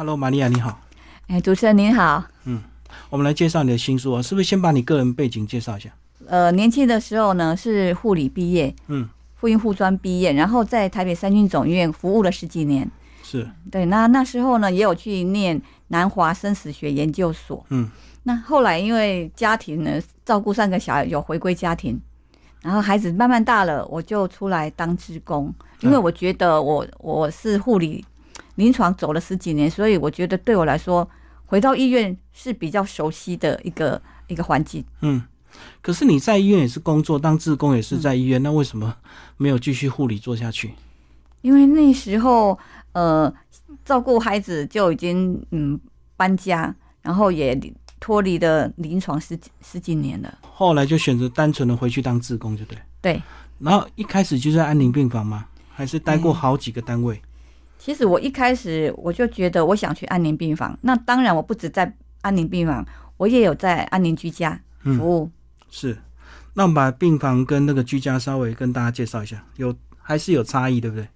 Hello，玛利亚，你好。哎，主持人您好。嗯，我们来介绍你的新书啊，是不是先把你个人背景介绍一下？呃，年轻的时候呢是护理毕业，嗯，妇孕护专毕业，然后在台北三军总院服务了十几年。是，对，那那时候呢也有去念南华生死学研究所。嗯，那后来因为家庭呢照顾三个小孩，有回归家庭，然后孩子慢慢大了，我就出来当职工，因为我觉得我我是护理临床走了十几年，所以我觉得对我来说，回到医院是比较熟悉的一个一个环境。嗯，可是你在医院也是工作，当志工也是在医院，那为什么没有继续护理做下去？因为那时候呃照顾孩子就已经嗯搬家，然后也脱离了临床十几十几年了。后来就选择单纯的回去当志工，就对。对，然后一开始就在安宁病房吗？还是待过好几个单位？其实我一开始我就觉得我想去安宁病房，那当然我不止在安宁病房，我也有在安宁居家服务。是，那我们把病房跟那个居家稍微跟大家介绍一下，有还是有差异，对不对？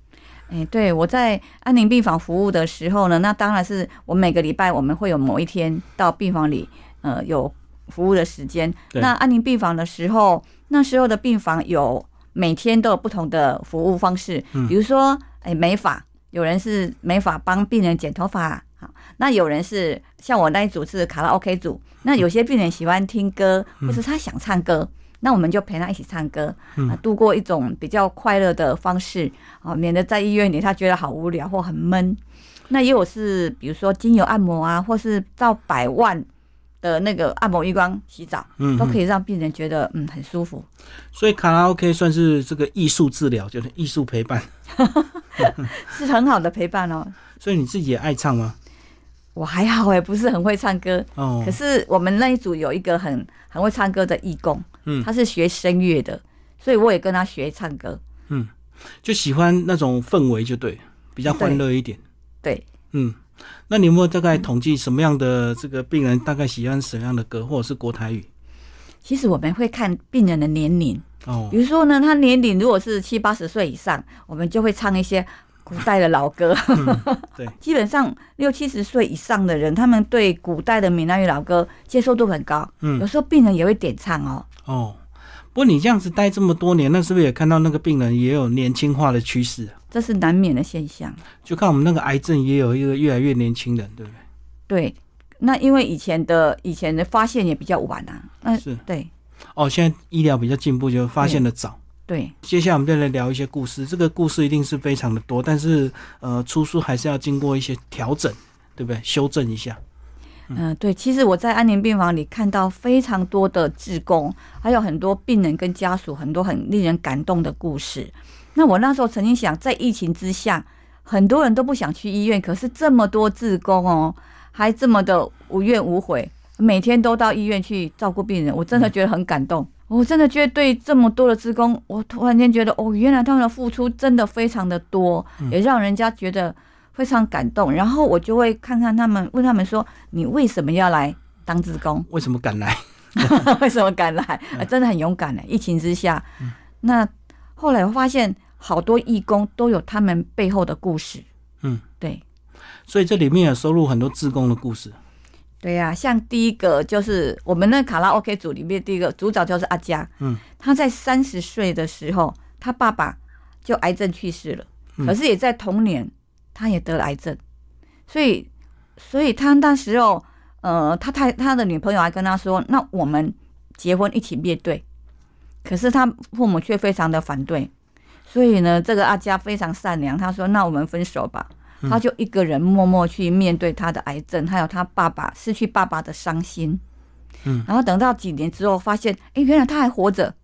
哎，对，我在安宁病房服务的时候呢，那当然是我每个礼拜我们会有某一天到病房里，呃，有服务的时间。那安宁病房的时候，那时候的病房有每天都有不同的服务方式，嗯比如说，哎，美发，有人是美发帮病人剪头发，好，那有人是像我那一组是卡拉 OK 组，那有些病人喜欢听歌，或是他想唱歌。那我们就陪他一起唱歌，嗯啊，度过一种比较快乐的方式，啊，免得在医院里他觉得好无聊或很闷。那也有是，比如说精油按摩啊，或是到百万的那个按摩浴缸洗澡，嗯，都可以。以让病人觉得嗯很舒服。所以卡拉 OK 算是这个艺术治疗，就是艺术陪伴。是很好的陪伴哦。所以你自己也爱唱吗？我还好哎，不是很会唱歌，哦可，是我们那一组有一个很很会唱歌的义工，嗯他是学声乐的，所以我也跟他学唱歌。嗯就喜欢那种氛围，就对，比较欢乐一点。对，嗯，那你有没有大概统计什么样的这个病人大概喜欢什么样的歌，或者是国台语？其实我们会看病人的年龄，哦比，如说呢，他年龄如果是七八十岁以上，我们就会唱一些古代的老歌。对，基本上六七十岁以上的人，他们对古代的闽南语老歌接受度很高。嗯有时候病人也会点唱哦。哦。不过你这样子待这么多年，那是不是也看到那个病人也有年轻化的趋势？这是难免的现象。就看我们那个癌症也有一个越来越年轻人，对不对？对，那因为以前的以前的发现也比较晚啊。那是对哦，现在医疗比较进步，就发现的早。对，接下来我们再来聊一些故事，这个故事一定是非常的多，但是呃，出书还是要经过一些调整，对不对？修正一下。嗯、对。其实我在安宁病房里看到非常多的志工，还有很多病人跟家属，很多很令人感动的故事。那我那时候曾经想，在疫情之下，很多人都不想去医院，可是这么多志工哦，还这么的无怨无悔，每天都到医院去照顾病人，我真的觉得很感动。我真的觉得对这么多的职工，我突然间觉得哦，原来他们的付出真的非常的多，也让人家觉得非常感动。然后我就会看看他们，问他们说：“你为什么要来当职工？为什么敢来？为什么敢来？啊，真的很勇敢呢！疫情之下，那后来我发现好多义工都有他们背后的故事。嗯，对所以这里面有收录很多志工的故事。对呀、像第一个就是我们那卡拉 OK 组里面第一个组长就是阿佳，嗯，他在三十岁的时候，他爸爸就癌症去世了，嗯。可是也在同年，他也得了癌症，所以所以他那时候，呃，他太他的女朋友还跟他说，那我们结婚一起面对，可是他父母却非常的反对，所以呢，这个阿佳非常善良，他说，那我们分手吧。他就一个人默默去面对他的癌症，还有他爸爸失去爸爸的伤心。嗯，然后等到几年之后，发现，哎，原来他还活着，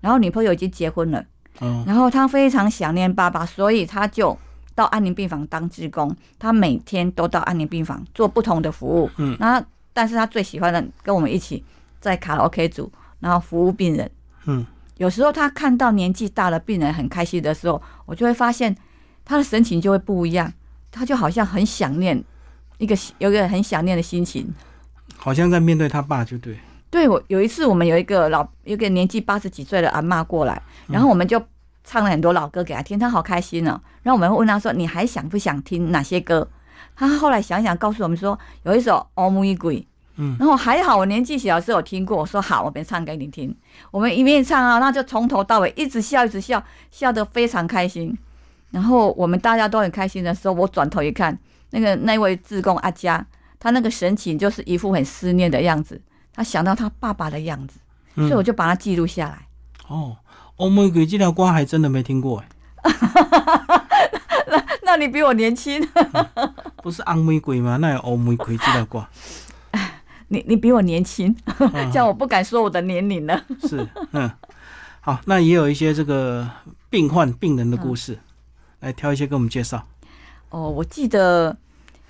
然后女朋友已经结婚了，嗯，然后他非常想念爸爸，所以他就到安宁病房当职工，他每天都到安宁病房做不同的服务。嗯，那但是他最喜欢的跟我们一起在卡拉 OK 组，然后服务病人。嗯，有时候他看到年纪大了病人很开心的时候，我就会发现他的神情就会不一样，他就好像很想念一个有一个很想念的心情。好像在面对他爸，就对。对我有一次，我们有一个老有一个年纪八十几岁的阿妈过来，然后我们就唱了很多老歌给他听，他好开心哦。然后我们会问她说：“你还想不想听哪些歌？”他后来想想告诉我们说，有一首《欧姆一鬼》，嗯然后还好我年纪小的时候有听过，我说好，我别唱给你听。我们一面唱啊，那就从头到尾一直笑，一直笑，笑得非常开心。然后我们大家都很开心的时候，我转头一看，那个那位志工阿佳，他那个神情就是一副很思念的样子，他想到他爸爸的样子，所以我就把它记录下来。哦，欧玫瑰这条瓜还真的没听过哎，那你比我年轻，不是红玫瑰吗？那有欧玫瑰这条瓜，你你比我年轻，嗯这样我不敢说我的年龄了。是嗯，好，那也有一些这个病患病人的故事，来挑一些给我们介绍。哦，我记得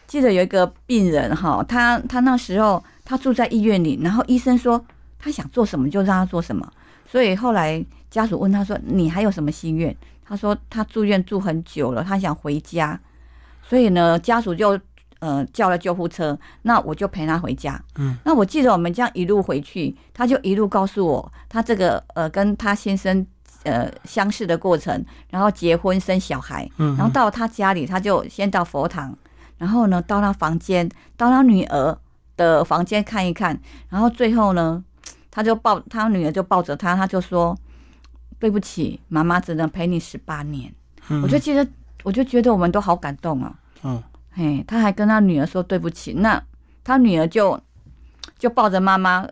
记得有一个病人哈，他他那时候他住在医院里，然后医生说他想做什么就让他做什么，所以后来家属问他说：“你还有什么心愿？”他说他住院住很久了，他想回家，所以呢，家属就呃叫了救护车，那我就陪他回家。嗯，那我记得我们这样一路回去，他就一路告诉我他这个呃跟他先生呃相识的过程，然后结婚生小孩，嗯然后到他家里，他就先到佛堂，然后呢到他房间，到他女儿的房间看一看，然后最后呢，他就抱他女儿就抱着他，他就说：“对不起，妈妈只能陪你十八年。嗯我就记得，我就觉得我们都好感动啊。嗯嘿，他还跟他女儿说对不起，那他女儿就就抱着妈妈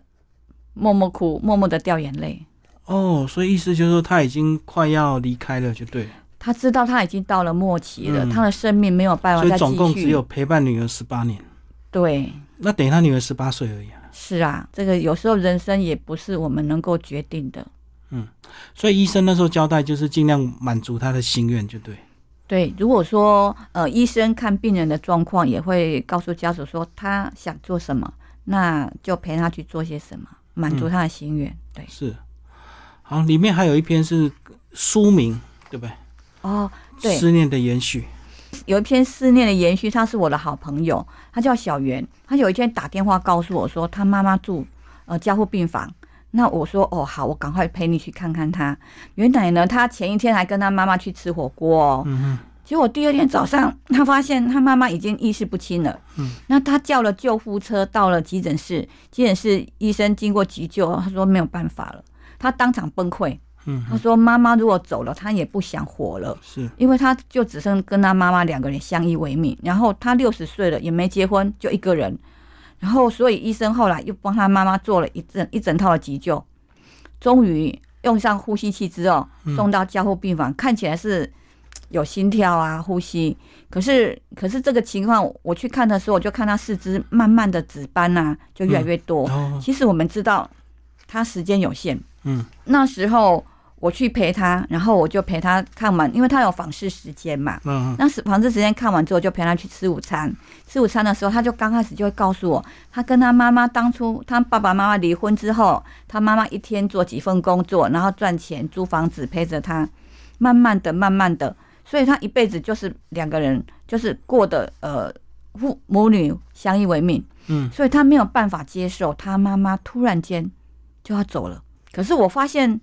默默哭，默默的掉眼泪。哦，所以意思就是说他已经快要离开了，就对。他知道他已经到了末期了，嗯他的生命没有办法再继续。总共只有陪伴女儿十八年，对，那等于他女儿十八岁而已啊。是啊，这个有时候人生也不是我们能够决定的。嗯所以医生那时候交代就是尽量满足他的心愿，就对。对，如果说呃医生看病人的状况，也会告诉家属说他想做什么，那就陪他去做些什么，满足他的心愿。对，是。好，里面还有一篇是书名，对不对？哦，对，思念的延续。有一篇思念的延续，他是我的好朋友，他叫小袁。他有一天打电话告诉我说，他妈妈住呃加护病房。那我说哦好，我赶快陪你去看看他。原来呢，他前一天还跟他妈妈去吃火锅哦。嗯结果第二天早上，他发现他妈妈已经意识不清了。嗯，那他叫了救护车到了急诊室，急诊室医生经过急救，他说没有办法了，他当场崩溃。嗯他说妈妈如果走了，他也不想活了。是。因为他就只剩跟他妈妈两个人相依为命，然后他六十岁了也没结婚，就一个人，然后所以医生后来又帮他妈妈做了一整一整套的急救，终于用上呼吸器之后送到加护病房，看起来是有心跳啊呼吸，可是可是这个情况我去看的时候，我就看他四肢慢慢的紫斑啊就越来越多。哦，其实我们知道他时间有限，嗯那时候我去陪他，然后我就陪他看完，因为他有访视时间嘛。嗯那是访视时间看完之后，就陪他去吃午餐。吃午餐的时候，他就刚开始就会告诉我，他跟他妈妈当初他爸爸妈妈离婚之后，他妈妈一天做几份工作，然后赚钱租房子陪着他，慢慢的、慢慢的，所以他一辈子就是两个人，就是过的呃父母女相依为命。嗯所以他没有办法接受他妈妈突然间就要走了。可是我发现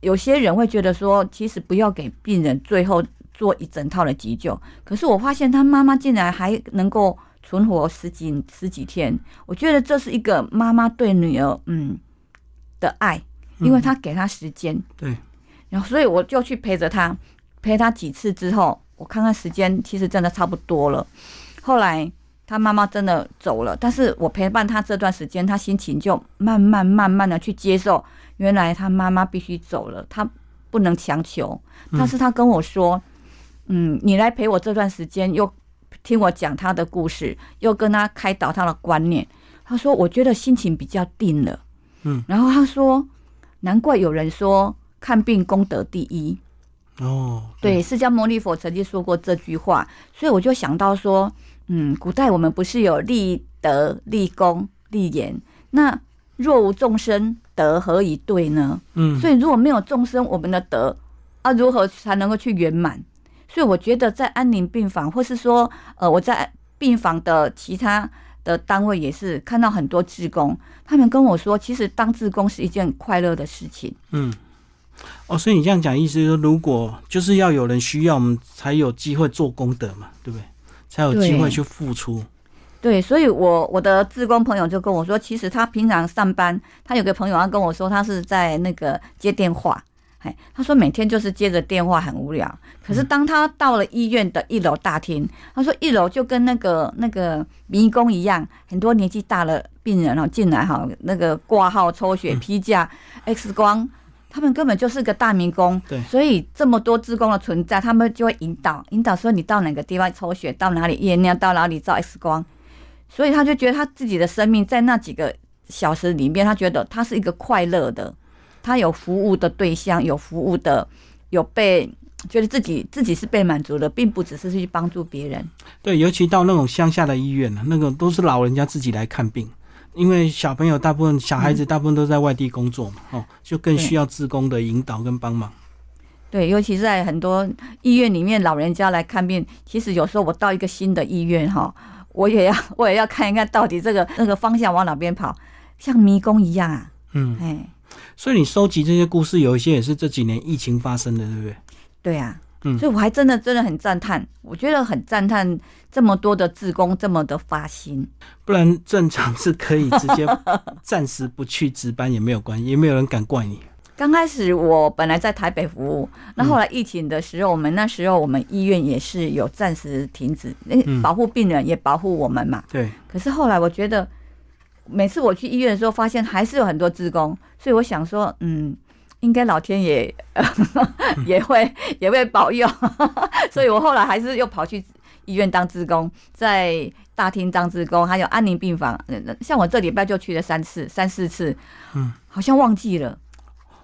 有些人会觉得说，其实不要给病人最后做一整套的急救。可是我发现他妈妈竟然还能够存活十几十几天，我觉得这是一个妈妈对女儿嗯的爱，因为她给她时间。对，然后所以我就去陪着他，陪他几次之后，我看看时间，其实真的差不多了。后来他妈妈真的走了，但是我陪伴他这段时间，他心情就慢慢慢慢的去接受，原来他妈妈必须走了，他不能强求。但是他跟我说，嗯，你来陪我这段时间，又听我讲他的故事，又跟他开导他的观念。他说，我觉得心情比较定了。嗯，然后他说，难怪有人说看病功德第一。哦，对，释迦牟尼佛曾经说过这句话，所以我就想到说，嗯，古代我们不是有立德、立功、立言，那若无众生，德何以对呢？嗯，所以如果没有众生，我们的德啊，如何才能够去圆满？所以我觉得在安宁病房，或是说，呃，我在病房的其他的单位也是看到很多志工，他们跟我说，其实当志工是一件快乐的事情。嗯，哦，所以你这样讲，意思是说，如果就是要有人需要，我们才有机会做功德嘛，对不对？才有机会去付出。对，所以我我的志工朋友就跟我说，其实他平常上班，他有个朋友他跟我说，他是在那个接电话，哎，他说每天就是接着电话很无聊。可是当他到了医院的一楼大厅，他说一楼就跟那个那个迷宫一样，很多年纪大了病人哦进来哈，那个挂号、抽血、批假、X 光。他们根本就是个大民工，对。所以这么多职工的存在，他们就会引导，引导说你到哪个地方抽血，到哪里验尿，到哪里照 X 光，所以他就觉得他自己的生命在那几个小时里面，他觉得他是一个快乐的，他有服务的对象，有服务的，有被觉得自己自己是被满足的，并不只是去帮助别人。对，尤其到那种乡下的医院呢，那个都是老人家自己来看病，因为小朋友大部分小孩子大部分都在外地工作嘛，哦，就更需要志工的引导跟帮忙。对，尤其是在很多医院里面，老人家来看病，其实有时候我到一个新的医院哈，我也要 我也要看一看到底这个那个方向往哪边跑，像迷宫一样啊，嗯，哎，所以你收集这些故事，有一些也是这几年疫情发生的，对不对？对啊，嗯所以我还真的真的很赞叹，我觉得很赞叹这么多的志工这么的发心，不然正常是可以直接 暂时不去值班也没有关系，也没有人敢怪你。刚开始我本来在台北服务，嗯那后来疫情的时候，我们那时候我们医院也是有暂时停止，那嗯保护病人也保护我们嘛。对，可是后来我觉得，每次我去医院的时候，发现还是有很多职工，所以我想说，嗯，应该老天爷 也会也会保佑，所以我后来还是又跑去医院当职工，在大厅当职工，还有安宁病房，呃像我这礼拜就去了三次、三四次，嗯，好像忘记了。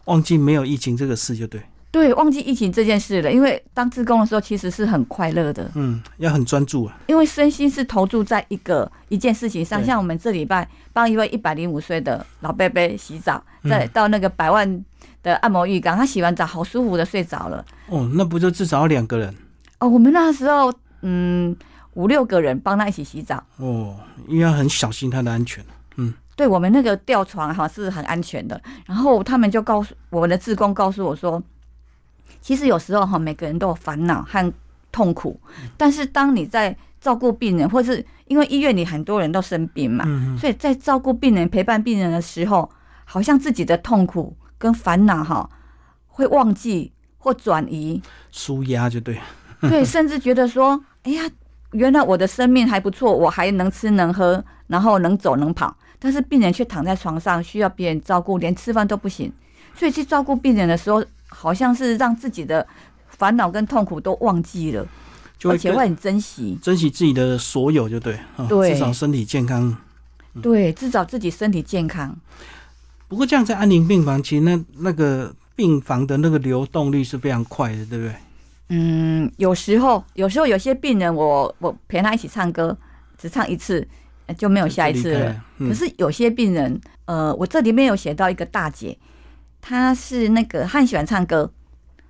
忘记没有疫情这个事就对，对，忘记疫情这件事了。因为当志工的时候，其实是很快乐的，嗯，要很专注啊。因为身心是投注在一个一件事情上。像我们这礼拜帮一位一百零五岁的老伯伯洗澡，再嗯到那个百万的按摩浴缸，他洗完澡好舒服的睡着了。哦，那不就至少要两个人哦，我们那时候嗯五六个人帮他一起洗澡。哦，因为要很小心他的安全。嗯对我们那个吊床哈是很安全的，然后他们就告诉我们的志工告诉我说，其实有时候哈每个人都有烦恼和痛苦，但是当你在照顾病人，或是因为医院里很多人都生病嘛，所以在照顾病人、陪伴病人的时候，好像自己的痛苦跟烦恼哈会忘记或转移，舒压就对。对，甚至觉得说，哎呀，原来我的生命还不错，我还能吃能喝，然后能走能跑，但是病人却躺在床上，需要别人照顾，连吃饭都不行。所以去照顾病人的时候，好像是让自己的烦恼跟痛苦都忘记了，就而且会很珍惜。珍惜自己的所有就对，哦、对至少身体健康。对，至少自己身体健康。不过这样在安宁病房，其实那那个病房的那个流动率是非常快的，对不对？嗯，有时候，有时候有些病人我，我陪他一起唱歌，只唱一次呃就没有下一次了。可是有些病人，呃，我这里面有写到一个大姐，她是那个她很喜欢唱歌，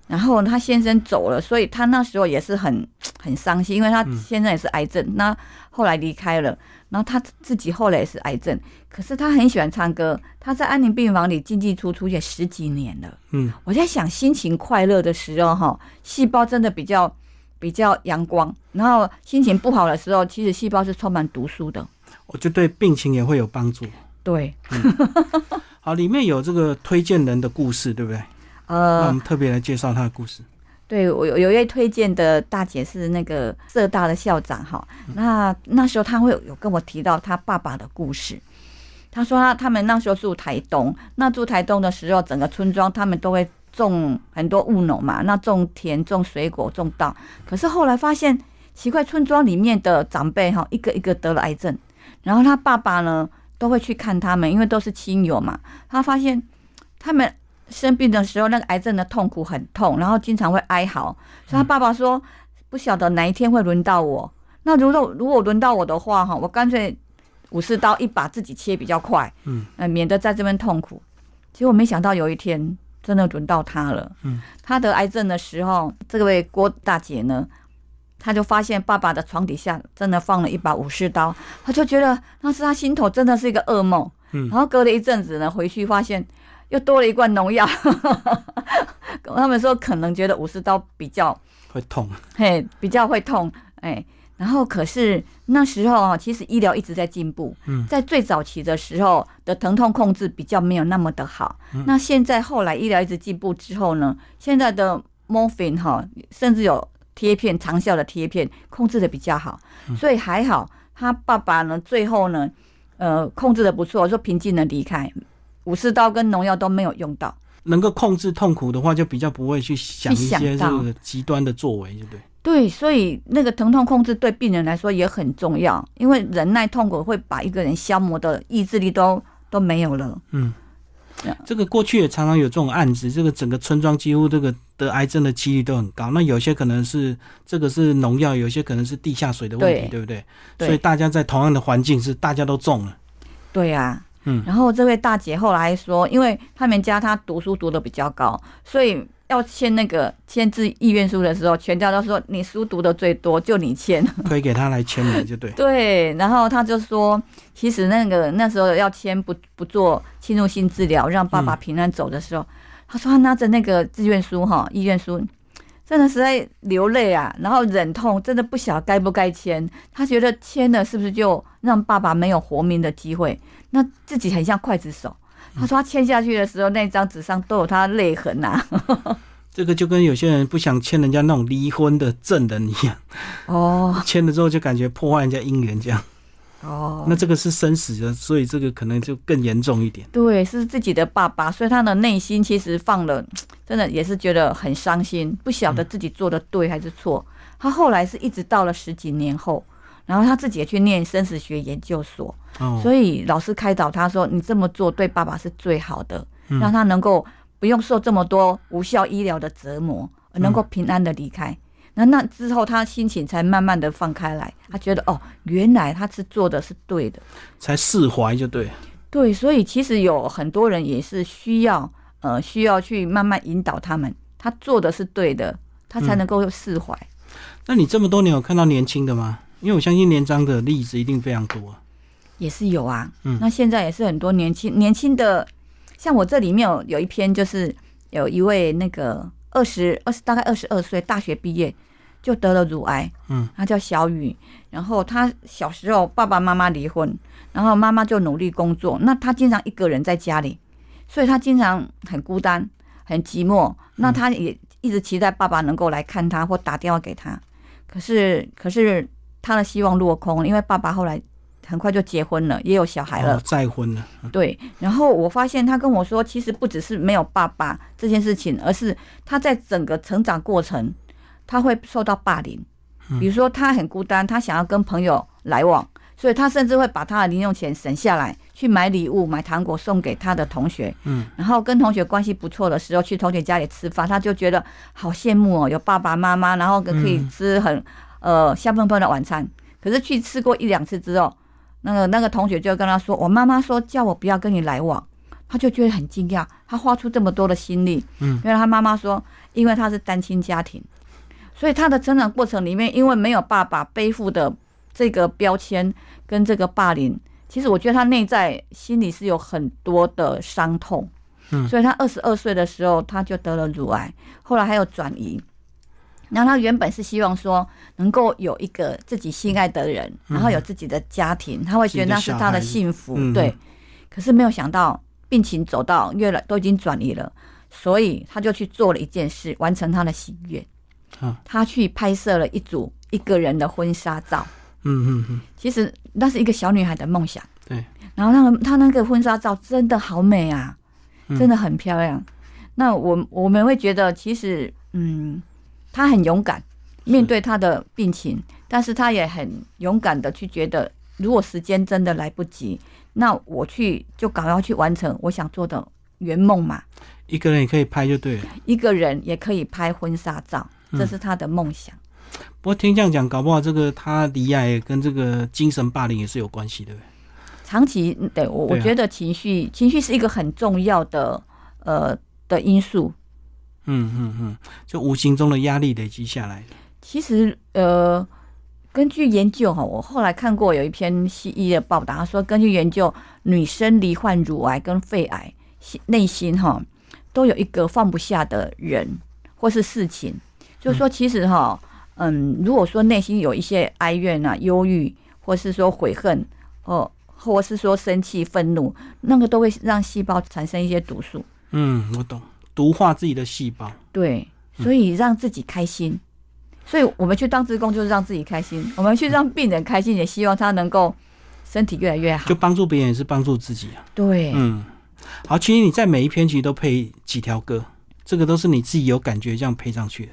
然后他先生走了，所以他那时候也是很 很伤心，因为她嗯先生也是癌症，那后来离开了，然后他自己后来也是癌症，可是他很喜欢唱歌，他在安宁病房里进进出出也十几年了。嗯，我在想，心情快乐的时候，哈，细胞真的比较比较阳光；然后心情不好的时候，其实细胞是充满毒素的。我就对病情也会有帮助。对，好，里面有这个推荐人的故事，对不对？那我呃，们特别来介绍他的故事。对我有有一位推荐的大姐是那个浙大的校长哈，那那时候他会有有跟我提到他爸爸的故事。他说他他们那时候住台东，那住台东的时候，整个村庄他们都会种很多务农嘛，那种田、种水果、种稻。可是后来发现奇怪，村庄里面的长辈哈，一个一个得了癌症，然后他爸爸呢都会去看他们，因为都是亲友嘛。他发现他们生病的时候，那个癌症的痛苦很痛，然后经常会哀嚎。所以他爸爸说，不晓得哪一天会轮到我。那如果如果轮到我的话，哈，我干脆武士刀一把自己切比较快，嗯，呃，免得在这边痛苦。结果没想到有一天真的轮到他了。嗯，他得癌症的时候，这位郭大姐呢，她就发现爸爸的床底下真的放了一把武士刀，他就觉得那是他心头真的是一个噩梦。嗯然后隔了一阵子呢，回去发现又多了一罐农药。他们说可能觉得武士刀比较会痛。嘿比较会痛，哎，然后可是那时候啊，其实医疗一直在进步。嗯在最早期的时候的疼痛控制比较没有那么的好。嗯那现在后来医疗一直进步之后呢，现在的 morphine 哈，甚至有贴片长效的贴片控制的比较好，嗯所以还好。他爸爸呢，最后呢，呃，控制的不错，说平静的离开，武士刀跟农药都没有用到。能够控制痛苦的话，就比较不会去想一些这到个极端的作为，对不对？对，所以那个疼痛控制对病人来说也很重要，因为忍耐痛苦会把一个人消磨的意志力都都没有了。嗯这个过去也常常有这种案子，这个整个村庄几乎这个得癌症的几率都很高。那有些可能是这个是农药，有些可能是地下水的问题，对对不对？对所以大家在同样的环境是大家都中了。对呀、嗯然后这位大姐后来说，因为他们家她读书读的比较高，所以要签那个签字意愿书的时候，全家都说你书读的最多，就你签。推给他来签名，就对。对，然后他就说，其实那个那时候要签不不做侵入性治疗，让爸爸平安走的时候，他说他拿着那个志愿书哈，意愿书。真的实在流泪啊，然后忍痛，真的不晓得该不该签。他觉得签了是不是就让爸爸没有活命的机会？那自己很像刽子手。他说他签下去的时候，那张纸上都有他泪痕啊。这个就跟有些人不想签人家那种离婚的证人一样，哦签了之后就感觉破坏人家姻缘这样。哦，那这个是生死的，所以这个可能就更严重一点。对，是自己的爸爸，所以他的内心其实放了，真的也是觉得很伤心，不晓得自己做的对还是错。他后来是一直到了十几年后，然后他自己也去念生死学研究所，哦，所以老师开导他说：“你这么做对爸爸是最好的，嗯让他能够不用受这么多无效医疗的折磨，而能够平安的离开。那那之后，他心情才慢慢的放开来，他觉得哦，原来他是做的是对的。才释怀就对。对，所以其实有很多人也是需要呃需要去慢慢引导他们，他做的是对的，他才能够释怀。那你这么多年有看到年轻的吗？因为我相信年长的例子一定非常多。也是有啊，嗯。那现在也是很多年轻年轻的，像我这里面有有一篇，就是有一位那个二十二十大概二十二岁，大学毕业就得了乳癌，嗯，他叫小雨，然后他小时候爸爸妈妈离婚，然后妈妈就努力工作，那他经常一个人在家里，所以他经常很孤单，很寂寞，那他也一直期待爸爸能够来看他或打电话给他，可是可是他的希望落空，因为爸爸后来很快就结婚了，也有小孩了。哦，再婚了。对，然后我发现他跟我说，其实不只是没有爸爸这件事情，而是他在整个成长过程，他会受到霸凌。比如说他很孤单，他想要跟朋友来往，所以他甚至会把他的零用钱省下来去买礼物、买糖果送给他的同学。嗯，然后跟同学关系不错的时候，去同学家里吃饭，他就觉得好羡慕哦，有爸爸妈妈，然后可以吃很、呃香喷喷的晚餐。可是去吃过一两次之后，那个那个同学就跟他说：“我妈妈说叫我不要跟你来往。”他就觉得很惊讶，他花出这么多的心力，嗯，原来他妈妈说，因为他是单亲家庭，所以他的成长过程里面，因为没有爸爸背负的这个标签跟这个霸凌，其实我觉得他内在心里是有很多的伤痛，嗯所以他二十二岁的时候他就得了乳癌，后来还有转移。然后他原本是希望说能够有一个自己心爱的人，然后有自己的家庭，他会觉得那是他的幸福，嗯对。可是没有想到病情走到越来都已经转移了，所以他就去做了一件事，完成他的心愿。啊他去拍摄了一组一个人的婚纱照。嗯嗯嗯，其实那是一个小女孩的梦想。对。然后那个她那个婚纱照真的好美啊，嗯真的很漂亮。那我我们会觉得，其实嗯，她很勇敢面对他的病情，但是他也很勇敢的去觉得，如果时间真的来不及，那我去就赶快去完成我想做的圆梦嘛。一个人也可以拍就对了。一个人也可以拍婚纱照，嗯这是他的梦想。不过听这样讲，搞不好这个他离癌跟这个精神霸凌也是有关系，的？长期嗯对我，啊我觉得情绪情绪是一个很重要的呃的因素。嗯嗯嗯，就无形中的压力累积下来。其实呃，根据研究哈，我后来看过有一篇西医的报道，他说根据研究，女生罹患乳癌跟肺癌，心内心哈都有一个放不下的人或是事情，就是说其实哈。嗯，如果说内心有一些哀怨啊、忧郁，或是说悔恨，哦，或是说生气、愤怒，那个都会让细胞产生一些毒素。嗯，我懂，毒化自己的细胞。对，所以让自己开心。所以我们去当职工，就是让自己开心。我们去让病人开心，也希望他能够身体越来越好。就帮助别人也是帮助自己啊。对，嗯，好，其实你在每一篇其实都配几条歌，这个都是你自己有感觉这样配上去的。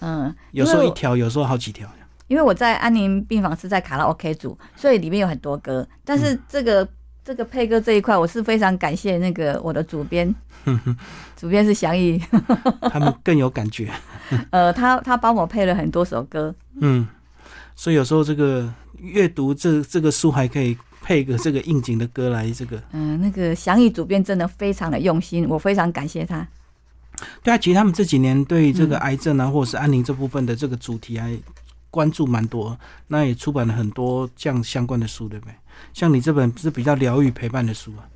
嗯，有时候一条，有时候好几条。因为我在安宁病房是在卡拉 OK 组，所以里面有很多歌。但是这个、这个配歌这一块，我是非常感谢那个我的主编，主编是祥义，他们更有感觉。呃，他他帮我配了很多首歌。嗯，所以有时候这个阅读这这个书还可以配个这个应景的歌来这个。嗯、那个祥宇主编真的非常的用心，我非常感谢他。对啊，其实他们这几年对这个癌症啊，或者是安宁这部分的这个主题还关注蛮多，那也出版了很多这样相关的书，对不对？像你这本是比较疗愈陪伴的书啊。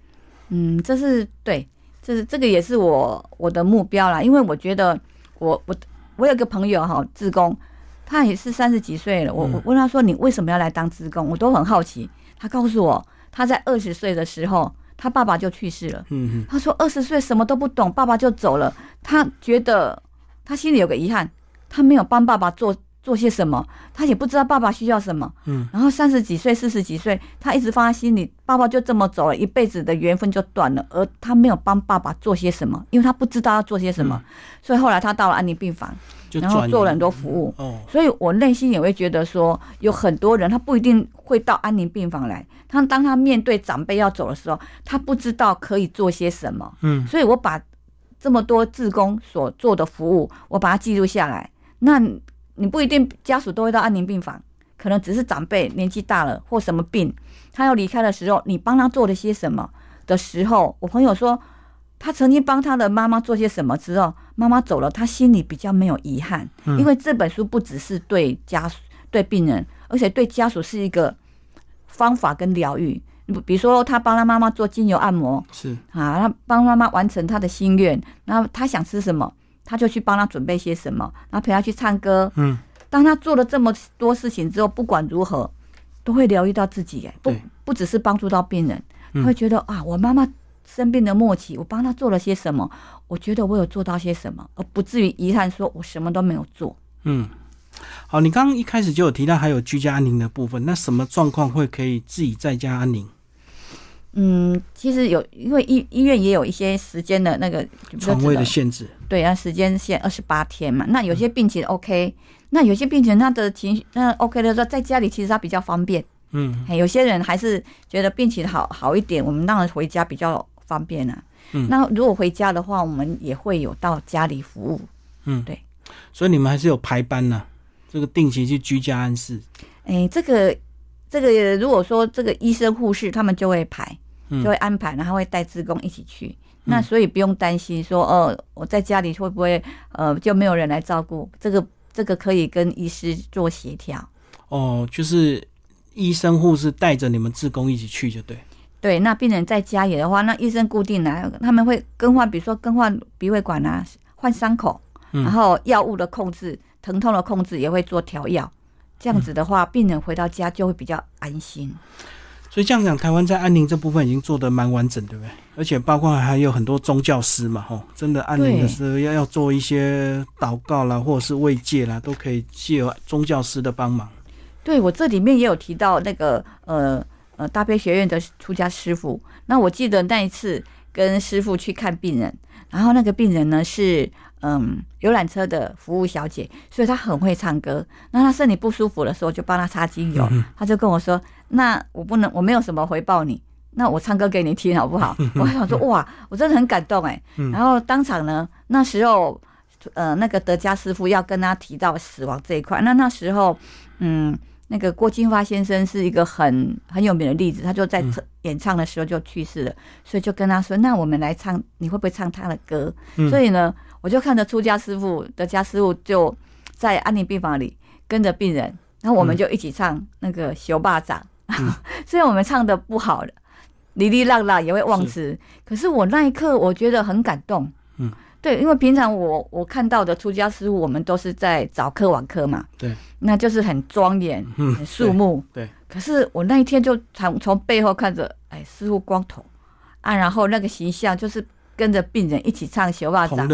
嗯，这是对，这是这个也是我我的目标啦，因为我觉得我我我有个朋友哈，志工，他也是三十几岁了，我我问他说你为什么要来当志工，我都很好奇，他告诉我他在二十岁的时候，他爸爸就去世了，嗯。他说二十岁什么都不懂，爸爸就走了，他觉得他心里有个遗憾，他没有帮爸爸做做些什么，他也不知道爸爸需要什么。嗯，然后三十几岁、四十几岁，他一直放在心里，爸爸就这么走了，一辈子的缘分就断了，而他没有帮爸爸做些什么，因为他不知道要做些什么，所以后来他到了安宁病房，然后做了很多服务。哦，所以我内心也会觉得说，有很多人他不一定会到安宁病房来，他当他面对长辈要走的时候，他不知道可以做些什么。嗯所以我把这么多志工所做的服务，我把它记录下来。那你不一定家属都会到安宁病房，可能只是长辈年纪大了或什么病，他要离开的时候，你帮他做了些什么的时候，我朋友说。他曾经帮他的妈妈做些什么之后，妈妈走了，他心里比较没有遗憾，嗯因为这本书不只是对家属、对病人，而且对家属是一个方法跟疗愈。比如说，他帮他妈妈做精油按摩，是，啊，他帮妈妈完成他的心愿，然后他想吃什么，他就去帮他准备些什么，然后陪他去唱歌。嗯，当他做了这么多事情之后，不管如何，都会疗愈到自己。哎，不不只是帮助到病人，嗯他会觉得啊，我妈妈生病的末期，我帮她做了些什么，我觉得我有做到些什么，而不至于遗憾说我什么都没有做。嗯。好，你刚刚一开始就有提到还有居家安宁的部分，那什么状况会可以自己在家安宁？嗯，其实有，因为医医院也有一些时间的那个床位的限制？对啊，时间限二十八天嘛。那有些病情 OK，、那有些病情他的情绪那 OK 的时候，在家里其实他比较方便。嗯嘿有些人还是觉得病情好好一点，我们让他回家比较方便啊。嗯那如果回家的话，我们也会有到家里服务。嗯，对。所以你们还是有排班呢、这个定期去居家安置。哎，这个这个，如果说这个医生护士他们就会排，嗯就会安排，然后会带职工一起去。那所以不用担心说，哦，我在家里会不会呃就没有人来照顾？这个这个可以跟医师做协调。哦，就是医生护士带着你们志工一起去就对。对，那病人在家里的话，那医生固定来，他们会更换，比如说更换鼻胃管啊，换伤口，嗯然后药物的控制、疼痛的控制也会做调药。这样子的话，病人回到家就会比较安心。所以这样讲，台湾在安宁这部分已经做得蛮完整，对不对？而且包括还有很多宗教师嘛，吼，真的安宁的时候要要做一些祷告啦，或者是慰藉啦，都可以借由宗教师的帮忙。对我这里面也有提到那个呃呃大悲学院的出家师傅。那我记得那一次跟师傅去看病人，然后那个病人呢是嗯游览车的服务小姐，所以她很会唱歌。那她身体不舒服的时候，就帮她擦精油。她就跟我说：“那我不能，我没有什么回报你。”那我唱歌给你听好不好？我想说哇，我真的很感动哎。然后当场呢，那时候呃那个德家师傅要跟他提到死亡这一块，那那时候嗯那个郭金发先生是一个很很有名的例子，他就在演唱的时候就去世了，所以就跟他说，那我们来唱，你会不会唱他的歌？嗯所以呢，我就看着出家师傅德家师傅就在安宁病房里跟着病人，然后我们就一起唱那个《修霸掌》，虽然我们唱的不好的。哩哩啦啦也会忘词，可是我那一刻我觉得很感动。嗯，对，因为平常我我看到的出家师傅，我们都是在早课晚课嘛，对，那就是很庄严、嗯很肃穆。对，可是我那一天就从从背后看着，哎，师傅光头啊，然后那个形象就是跟着病人一起唱《小袜掌》，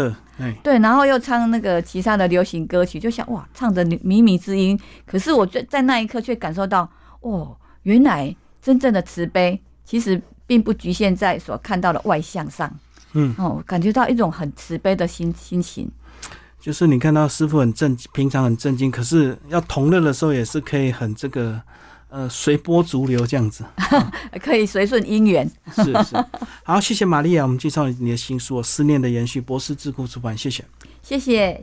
对，然后又唱那个其他的流行歌曲，就想哇，唱着靡靡之音。可是我在在那一刻却感受到，哦，原来真正的慈悲其实并不局限在所看到的外向上。嗯，哦，感觉到一种很慈悲的心心情。就是你看到师傅很正，平常很正经，可是要同乐的时候也是可以很这个，呃，随波逐流这样子。可以随顺因缘。是是，好，谢谢玛利亚，我们介绍你的新书《思念的延续》，博士智库出版，谢谢。谢谢。